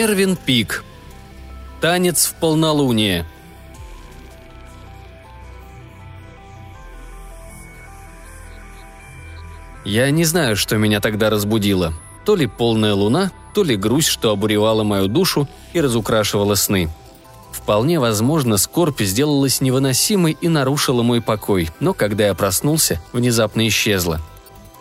Мервин Пик. Танец в полнолуние. Я не знаю, что меня тогда разбудило. То ли полная луна, то ли грусть, что обуревала мою душу и разукрашивала сны. Вполне возможно, скорбь сделалась невыносимой и нарушила мой покой, но когда я проснулся, внезапно исчезла.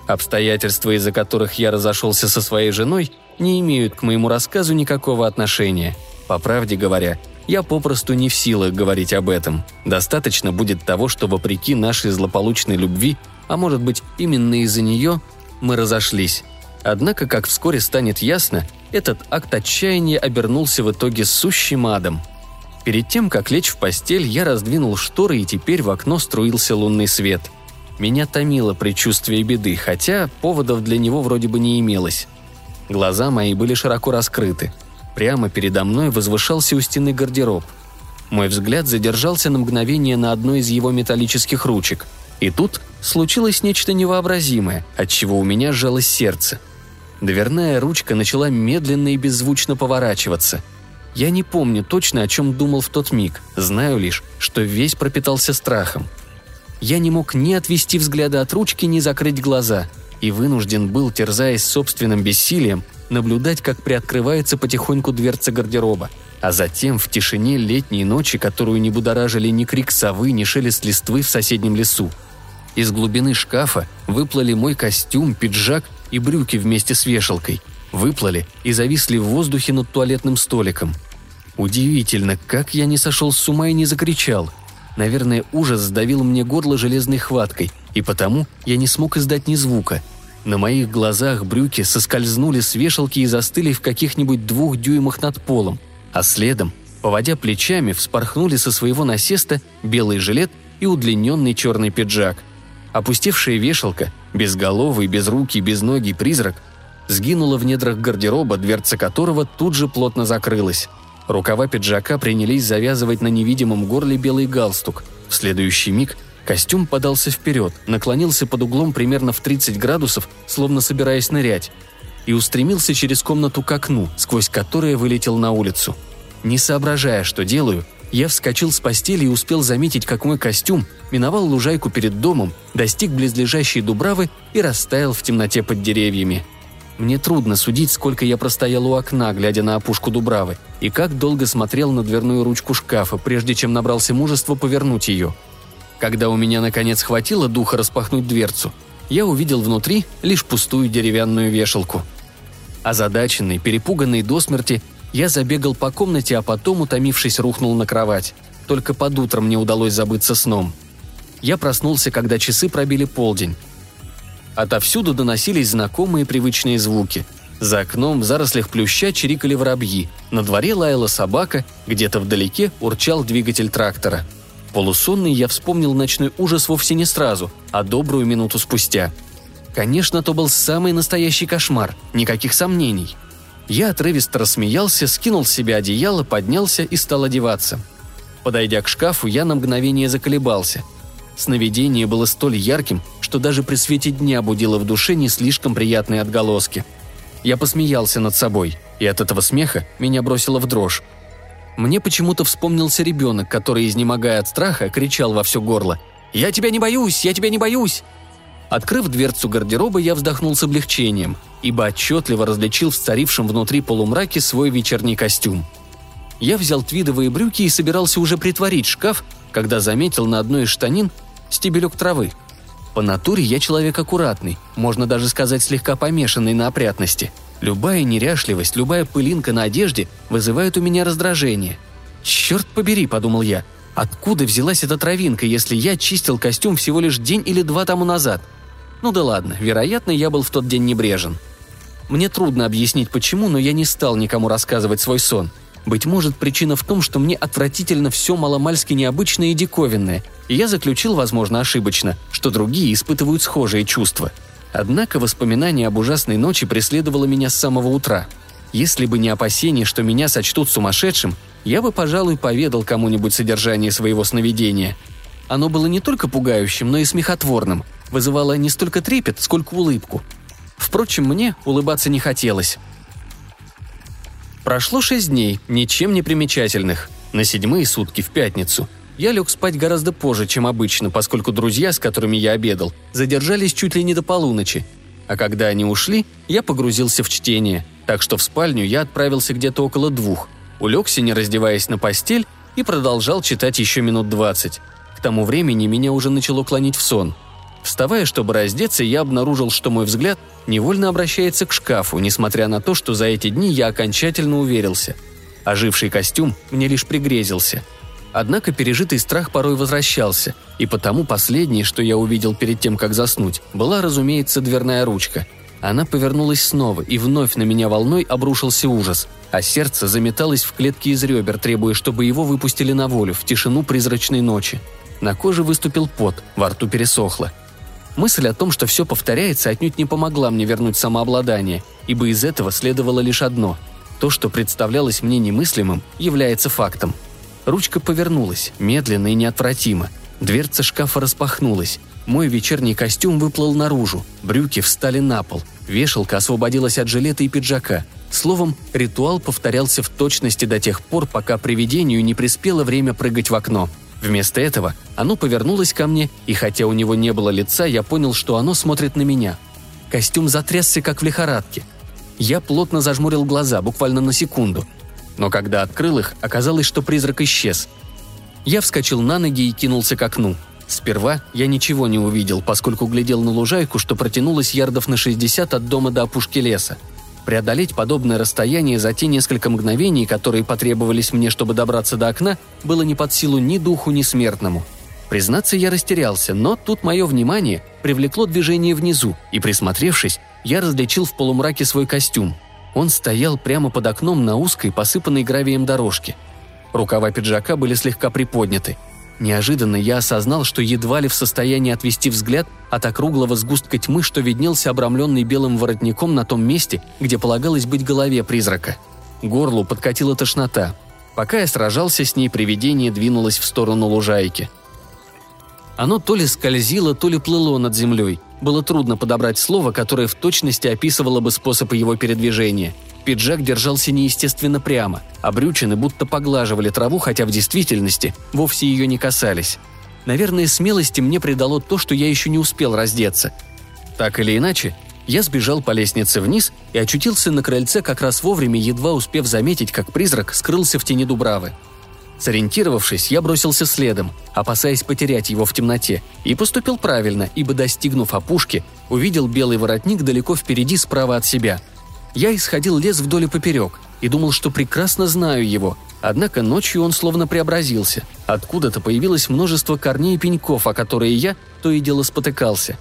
Обстоятельства, из-за которых я разошелся со своей женой, не имеют к моему рассказу никакого отношения. По правде говоря, я попросту не в силах говорить об этом. Достаточно будет того, что вопреки нашей злополучной любви, а может быть именно из-за нее, мы разошлись. Однако, как вскоре станет ясно, этот акт отчаяния обернулся в итоге сущим адом. Перед тем, как лечь в постель, я раздвинул шторы, и теперь в окно струился лунный свет. Меня томило предчувствие беды, хотя поводов для него вроде бы не имелось. Глаза мои были широко раскрыты. Прямо передо мной возвышался у стены гардероб. Мой взгляд задержался на мгновение на одной из его металлических ручек. И тут случилось нечто невообразимое, от чего у меня сжалось сердце. Дверная ручка начала медленно и беззвучно поворачиваться. Я не помню точно, о чем думал в тот миг, знаю лишь, что весь пропитался страхом. Я не мог ни отвести взгляда от ручки, ни закрыть глаза – и вынужден был, терзаясь собственным бессилием, наблюдать, как приоткрывается потихоньку дверца гардероба, а затем в тишине летней ночи, которую не будоражили ни крик совы, ни шелест листвы в соседнем лесу. Из глубины шкафа выплыли мой костюм, пиджак и брюки вместе с вешалкой. Выплыли и зависли в воздухе над туалетным столиком. Удивительно, как я не сошел с ума и не закричал. Наверное, ужас сдавил мне горло железной хваткой, и потому я не смог издать ни звука. На моих глазах брюки соскользнули с вешалки и застыли в каких-нибудь двух дюймах над полом, а следом, поводя плечами, вспорхнули со своего насеста белый жилет и удлиненный черный пиджак. Опустевшая вешалка, безголовый, безрукий, безногий призрак, сгинула в недрах гардероба, дверца которого тут же плотно закрылась. Рукава пиджака принялись завязывать на невидимом горле белый галстук. В следующий миг – Костюм подался вперед, наклонился под углом примерно в 30 градусов, словно собираясь нырять, и устремился через комнату к окну, сквозь которое вылетел на улицу. Не соображая, что делаю, я вскочил с постели и успел заметить, как мой костюм миновал лужайку перед домом, достиг близлежащей дубравы и растаял в темноте под деревьями. Мне трудно судить, сколько я простоял у окна, глядя на опушку дубравы, и как долго смотрел на дверную ручку шкафа, прежде чем набрался мужества повернуть ее – когда у меня наконец хватило духа распахнуть дверцу, я увидел внутри лишь пустую деревянную вешалку. Озадаченный, перепуганный до смерти, я забегал по комнате, а потом, утомившись, рухнул на кровать. Только под утром мне удалось забыться сном. Я проснулся, когда часы пробили полдень. Отовсюду доносились знакомые привычные звуки. За окном в зарослях плюща чирикали воробьи, на дворе лаяла собака, где-то вдалеке урчал двигатель трактора – Полусонный я вспомнил ночной ужас вовсе не сразу, а добрую минуту спустя. Конечно, то был самый настоящий кошмар, никаких сомнений. Я отрывисто рассмеялся, скинул с себя одеяло, поднялся и стал одеваться. Подойдя к шкафу, я на мгновение заколебался. Сновидение было столь ярким, что даже при свете дня будило в душе не слишком приятные отголоски. Я посмеялся над собой, и от этого смеха меня бросило в дрожь. Мне почему-то вспомнился ребенок, который, изнемогая от страха, кричал во все горло. «Я тебя не боюсь! Я тебя не боюсь!» Открыв дверцу гардероба, я вздохнул с облегчением, ибо отчетливо различил в царившем внутри полумраке свой вечерний костюм. Я взял твидовые брюки и собирался уже притворить шкаф, когда заметил на одной из штанин стебелек травы. По натуре я человек аккуратный, можно даже сказать слегка помешанный на опрятности – Любая неряшливость, любая пылинка на одежде вызывает у меня раздражение. «Черт побери», — подумал я, — «откуда взялась эта травинка, если я чистил костюм всего лишь день или два тому назад?» Ну да ладно, вероятно, я был в тот день небрежен. Мне трудно объяснить почему, но я не стал никому рассказывать свой сон. Быть может, причина в том, что мне отвратительно все маломальски необычное и диковинное, и я заключил, возможно, ошибочно, что другие испытывают схожие чувства – Однако воспоминание об ужасной ночи преследовало меня с самого утра. Если бы не опасение, что меня сочтут сумасшедшим, я бы, пожалуй, поведал кому-нибудь содержание своего сновидения. Оно было не только пугающим, но и смехотворным, вызывало не столько трепет, сколько улыбку. Впрочем, мне улыбаться не хотелось. Прошло шесть дней, ничем не примечательных. На седьмые сутки, в пятницу. Я лег спать гораздо позже, чем обычно, поскольку друзья, с которыми я обедал, задержались чуть ли не до полуночи. А когда они ушли, я погрузился в чтение, так что в спальню я отправился где-то около двух. Улегся, не раздеваясь на постель, и продолжал читать еще минут двадцать. К тому времени меня уже начало клонить в сон. Вставая, чтобы раздеться, я обнаружил, что мой взгляд невольно обращается к шкафу, несмотря на то, что за эти дни я окончательно уверился. Оживший костюм мне лишь пригрезился. Однако пережитый страх порой возвращался, и потому последнее, что я увидел перед тем, как заснуть, была, разумеется, дверная ручка. Она повернулась снова, и вновь на меня волной обрушился ужас – а сердце заметалось в клетке из ребер, требуя, чтобы его выпустили на волю, в тишину призрачной ночи. На коже выступил пот, во рту пересохло. Мысль о том, что все повторяется, отнюдь не помогла мне вернуть самообладание, ибо из этого следовало лишь одно – то, что представлялось мне немыслимым, является фактом. Ручка повернулась, медленно и неотвратимо. Дверца шкафа распахнулась. Мой вечерний костюм выплыл наружу, брюки встали на пол, вешалка освободилась от жилета и пиджака – Словом, ритуал повторялся в точности до тех пор, пока привидению не приспело время прыгать в окно. Вместо этого оно повернулось ко мне, и хотя у него не было лица, я понял, что оно смотрит на меня. Костюм затрясся, как в лихорадке. Я плотно зажмурил глаза, буквально на секунду. Но когда открыл их, оказалось, что призрак исчез. Я вскочил на ноги и кинулся к окну. Сперва я ничего не увидел, поскольку глядел на лужайку, что протянулась ярдов на 60 от дома до опушки леса. Преодолеть подобное расстояние за те несколько мгновений, которые потребовались мне, чтобы добраться до окна, было не под силу ни духу, ни смертному. Признаться, я растерялся, но тут мое внимание привлекло движение внизу, и, присмотревшись, я различил в полумраке свой костюм. Он стоял прямо под окном на узкой, посыпанной гравием дорожке. Рукава пиджака были слегка приподняты – Неожиданно я осознал, что едва ли в состоянии отвести взгляд от округлого сгустка тьмы, что виднелся обрамленный белым воротником на том месте, где полагалось быть голове призрака. Горлу подкатила тошнота. Пока я сражался с ней, привидение двинулось в сторону лужайки. Оно то ли скользило, то ли плыло над землей. Было трудно подобрать слово, которое в точности описывало бы способ его передвижения – Пиджак держался неестественно прямо, а брючины будто поглаживали траву, хотя в действительности вовсе ее не касались. Наверное, смелости мне придало то, что я еще не успел раздеться. Так или иначе, я сбежал по лестнице вниз и очутился на крыльце как раз вовремя, едва успев заметить, как призрак скрылся в тени Дубравы. Сориентировавшись, я бросился следом, опасаясь потерять его в темноте, и поступил правильно, ибо, достигнув опушки, увидел белый воротник далеко впереди справа от себя – я исходил лес вдоль и поперек и думал, что прекрасно знаю его, однако ночью он словно преобразился. Откуда-то появилось множество корней и пеньков, о которые я то и дело спотыкался.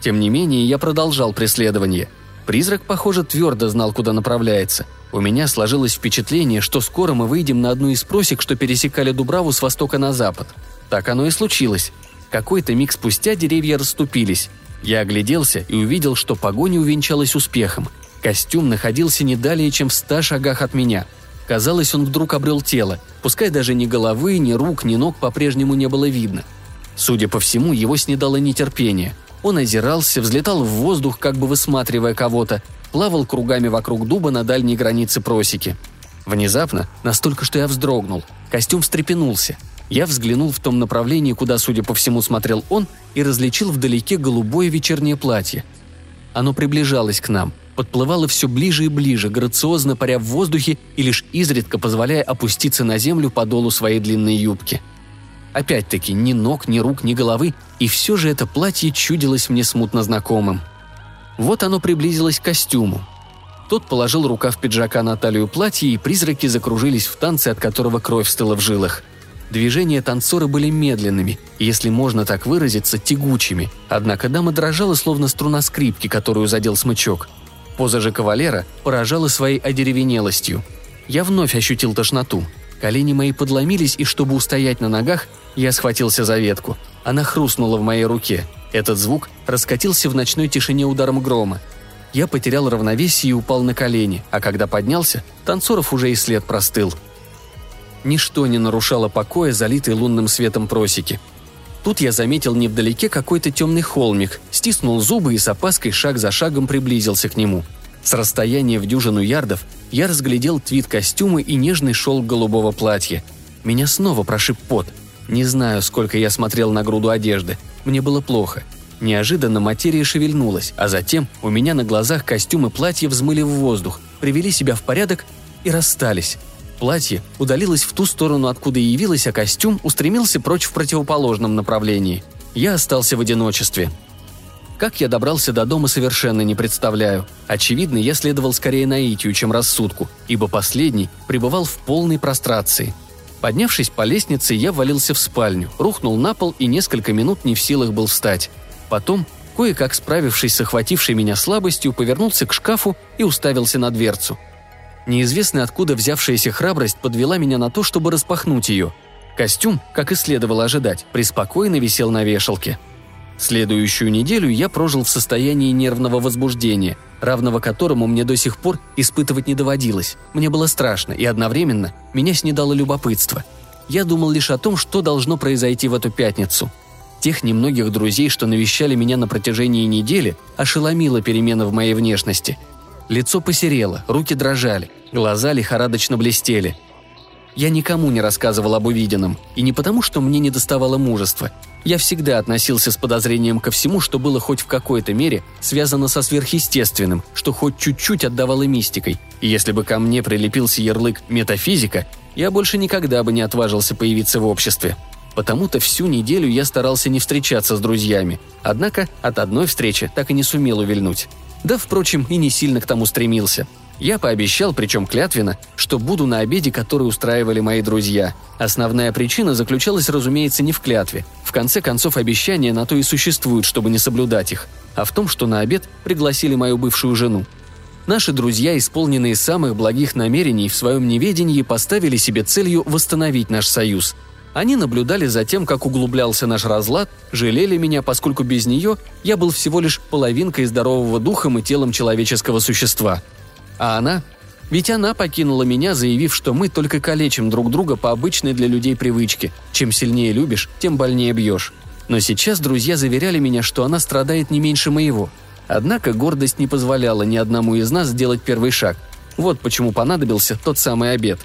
Тем не менее, я продолжал преследование. Призрак, похоже, твердо знал, куда направляется. У меня сложилось впечатление, что скоро мы выйдем на одну из просек, что пересекали Дубраву с востока на запад. Так оно и случилось. Какой-то миг спустя деревья расступились. Я огляделся и увидел, что погоня увенчалась успехом – Костюм находился не далее, чем в ста шагах от меня. Казалось, он вдруг обрел тело, пускай даже ни головы, ни рук, ни ног по-прежнему не было видно. Судя по всему, его снедало нетерпение. Он озирался, взлетал в воздух, как бы высматривая кого-то, плавал кругами вокруг дуба на дальней границе просеки. Внезапно, настолько, что я вздрогнул, костюм встрепенулся. Я взглянул в том направлении, куда, судя по всему, смотрел он, и различил вдалеке голубое вечернее платье. Оно приближалось к нам – подплывала все ближе и ближе, грациозно паря в воздухе и лишь изредка позволяя опуститься на землю по долу своей длинной юбки. Опять-таки, ни ног, ни рук, ни головы, и все же это платье чудилось мне смутно знакомым. Вот оно приблизилось к костюму. Тот положил рукав пиджака на талию платья, и призраки закружились в танце, от которого кровь стыла в жилах. Движения танцора были медленными, если можно так выразиться, тягучими, однако дама дрожала, словно струна скрипки, которую задел смычок – Поза же кавалера поражала своей одеревенелостью. Я вновь ощутил тошноту. Колени мои подломились, и чтобы устоять на ногах, я схватился за ветку. Она хрустнула в моей руке. Этот звук раскатился в ночной тишине ударом грома. Я потерял равновесие и упал на колени, а когда поднялся, танцоров уже и след простыл. Ничто не нарушало покоя, залитой лунным светом просеки. Тут я заметил невдалеке какой-то темный холмик, стиснул зубы и с опаской шаг за шагом приблизился к нему. С расстояния в дюжину ярдов я разглядел твит костюма и нежный шелк голубого платья. Меня снова прошиб пот. Не знаю, сколько я смотрел на груду одежды. Мне было плохо. Неожиданно материя шевельнулась, а затем у меня на глазах костюм и платье взмыли в воздух, привели себя в порядок и расстались. Платье удалилось в ту сторону, откуда явилось, а костюм устремился прочь в противоположном направлении. Я остался в одиночестве. Как я добрался до дома, совершенно не представляю. Очевидно, я следовал скорее наитию, чем рассудку, ибо последний пребывал в полной прострации. Поднявшись по лестнице, я валился в спальню, рухнул на пол и несколько минут не в силах был встать. Потом, кое-как справившись с охватившей меня слабостью, повернулся к шкафу и уставился на дверцу. Неизвестно откуда взявшаяся храбрость подвела меня на то, чтобы распахнуть ее. Костюм, как и следовало ожидать, преспокойно висел на вешалке – Следующую неделю я прожил в состоянии нервного возбуждения, равного которому мне до сих пор испытывать не доводилось. Мне было страшно, и одновременно меня снедало любопытство. Я думал лишь о том, что должно произойти в эту пятницу. Тех немногих друзей, что навещали меня на протяжении недели, ошеломила перемена в моей внешности. Лицо посерело, руки дрожали, глаза лихорадочно блестели. Я никому не рассказывал об увиденном, и не потому, что мне не доставало мужества – я всегда относился с подозрением ко всему, что было хоть в какой-то мере связано со сверхъестественным, что хоть чуть-чуть отдавало мистикой. И если бы ко мне прилепился ярлык «метафизика», я больше никогда бы не отважился появиться в обществе. Потому-то всю неделю я старался не встречаться с друзьями. Однако от одной встречи так и не сумел увильнуть. Да, впрочем, и не сильно к тому стремился – я пообещал, причем клятвенно, что буду на обеде, который устраивали мои друзья. Основная причина заключалась, разумеется, не в клятве. В конце концов, обещания на то и существуют, чтобы не соблюдать их, а в том, что на обед пригласили мою бывшую жену. Наши друзья, исполненные самых благих намерений в своем неведении, поставили себе целью восстановить наш союз. Они наблюдали за тем, как углублялся наш разлад, жалели меня, поскольку без нее я был всего лишь половинкой здорового духом и телом человеческого существа – а она? Ведь она покинула меня, заявив, что мы только калечим друг друга по обычной для людей привычке. Чем сильнее любишь, тем больнее бьешь. Но сейчас друзья заверяли меня, что она страдает не меньше моего. Однако гордость не позволяла ни одному из нас сделать первый шаг. Вот почему понадобился тот самый обед.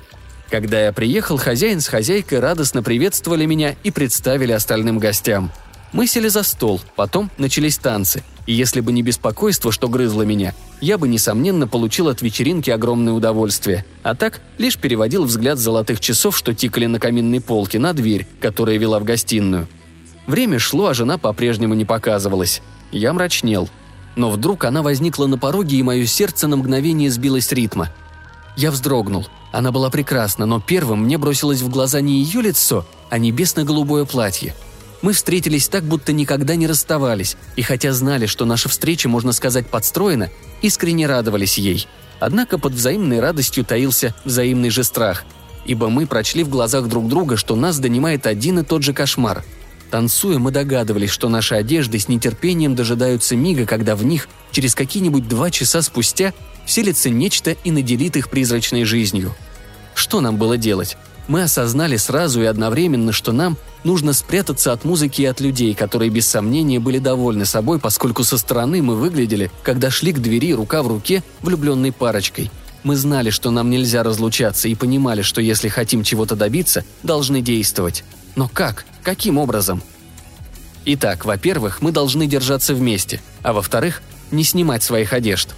Когда я приехал, хозяин с хозяйкой радостно приветствовали меня и представили остальным гостям. Мы сели за стол, потом начались танцы, и если бы не беспокойство, что грызло меня, я бы, несомненно, получил от вечеринки огромное удовольствие. А так, лишь переводил взгляд золотых часов, что тикали на каминной полке, на дверь, которая вела в гостиную. Время шло, а жена по-прежнему не показывалась. Я мрачнел. Но вдруг она возникла на пороге, и мое сердце на мгновение сбилось с ритма. Я вздрогнул. Она была прекрасна, но первым мне бросилось в глаза не ее лицо, а небесно-голубое платье – мы встретились так, будто никогда не расставались, и хотя знали, что наша встреча, можно сказать, подстроена, искренне радовались ей. Однако под взаимной радостью таился взаимный же страх, ибо мы прочли в глазах друг друга, что нас донимает один и тот же кошмар. Танцуя, мы догадывались, что наши одежды с нетерпением дожидаются мига, когда в них, через какие-нибудь два часа спустя, вселится нечто и наделит их призрачной жизнью. Что нам было делать? Мы осознали сразу и одновременно, что нам нужно спрятаться от музыки и от людей, которые без сомнения были довольны собой, поскольку со стороны мы выглядели, когда шли к двери рука в руке влюбленной парочкой. Мы знали, что нам нельзя разлучаться и понимали, что если хотим чего-то добиться, должны действовать. Но как? Каким образом? Итак, во-первых, мы должны держаться вместе, а во-вторых, не снимать своих одежд.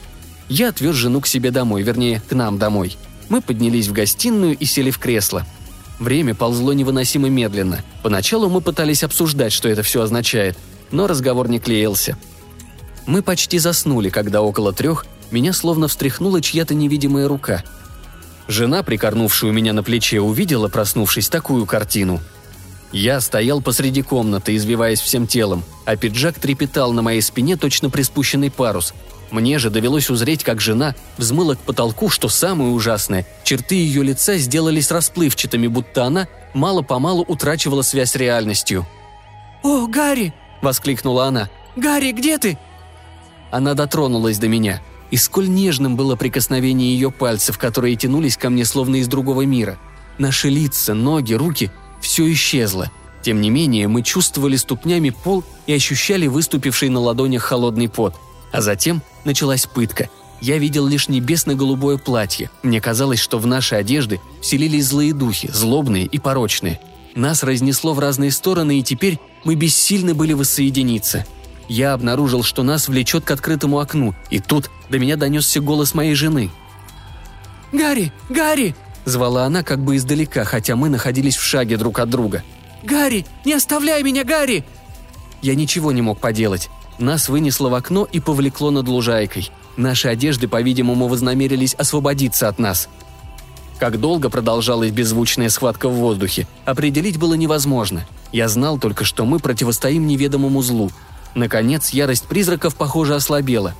Я отвез жену к себе домой, вернее, к нам домой. Мы поднялись в гостиную и сели в кресло – Время ползло невыносимо медленно. Поначалу мы пытались обсуждать, что это все означает, но разговор не клеился. Мы почти заснули, когда около трех меня словно встряхнула чья-то невидимая рука. Жена, прикорнувшая у меня на плече, увидела, проснувшись, такую картину. Я стоял посреди комнаты, извиваясь всем телом, а пиджак трепетал на моей спине точно приспущенный парус, мне же довелось узреть, как жена взмыла к потолку, что самое ужасное, черты ее лица сделались расплывчатыми, будто она мало-помалу утрачивала связь с реальностью. «О, Гарри!» – воскликнула она. «Гарри, где ты?» Она дотронулась до меня, и сколь нежным было прикосновение ее пальцев, которые тянулись ко мне словно из другого мира. Наши лица, ноги, руки – все исчезло. Тем не менее, мы чувствовали ступнями пол и ощущали выступивший на ладонях холодный пот – а затем началась пытка. Я видел лишь небесно-голубое платье. Мне казалось, что в наши одежды вселились злые духи, злобные и порочные. Нас разнесло в разные стороны, и теперь мы бессильны были воссоединиться. Я обнаружил, что нас влечет к открытому окну, и тут до меня донесся голос моей жены. «Гарри! Гарри!» – звала она как бы издалека, хотя мы находились в шаге друг от друга. «Гарри! Не оставляй меня, Гарри!» Я ничего не мог поделать. Нас вынесло в окно и повлекло над лужайкой. Наши одежды, по-видимому, вознамерились освободиться от нас. Как долго продолжалась беззвучная схватка в воздухе, определить было невозможно. Я знал только, что мы противостоим неведомому злу. Наконец, ярость призраков, похоже, ослабела.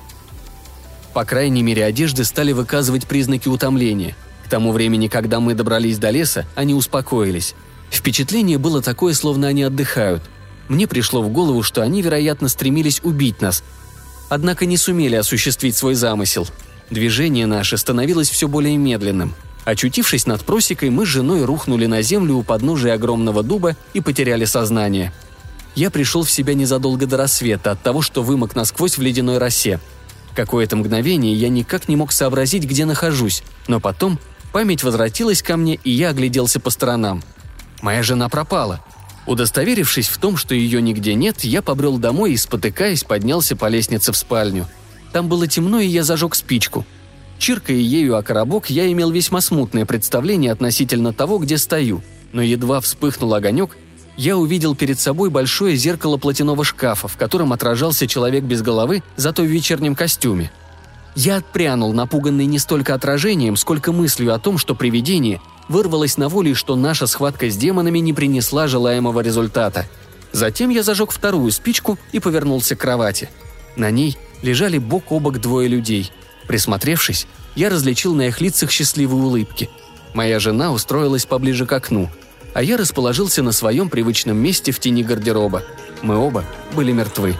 По крайней мере, одежды стали выказывать признаки утомления. К тому времени, когда мы добрались до леса, они успокоились. Впечатление было такое, словно они отдыхают. Мне пришло в голову, что они, вероятно, стремились убить нас, однако не сумели осуществить свой замысел. Движение наше становилось все более медленным. Очутившись над просекой, мы с женой рухнули на землю у подножия огромного дуба и потеряли сознание. Я пришел в себя незадолго до рассвета от того, что вымок насквозь в ледяной росе. Какое-то мгновение я никак не мог сообразить, где нахожусь, но потом память возвратилась ко мне, и я огляделся по сторонам. Моя жена пропала. Удостоверившись в том, что ее нигде нет, я побрел домой и, спотыкаясь, поднялся по лестнице в спальню. Там было темно, и я зажег спичку. Чиркая ею о коробок, я имел весьма смутное представление относительно того, где стою. Но едва вспыхнул огонек, я увидел перед собой большое зеркало платяного шкафа, в котором отражался человек без головы, зато в вечернем костюме. Я отпрянул, напуганный не столько отражением, сколько мыслью о том, что привидение вырвалось на волю что наша схватка с демонами не принесла желаемого результата. Затем я зажег вторую спичку и повернулся к кровати. На ней лежали бок о бок двое людей. Присмотревшись, я различил на их лицах счастливые улыбки. Моя жена устроилась поближе к окну, а я расположился на своем привычном месте в тени гардероба. Мы оба были мертвы.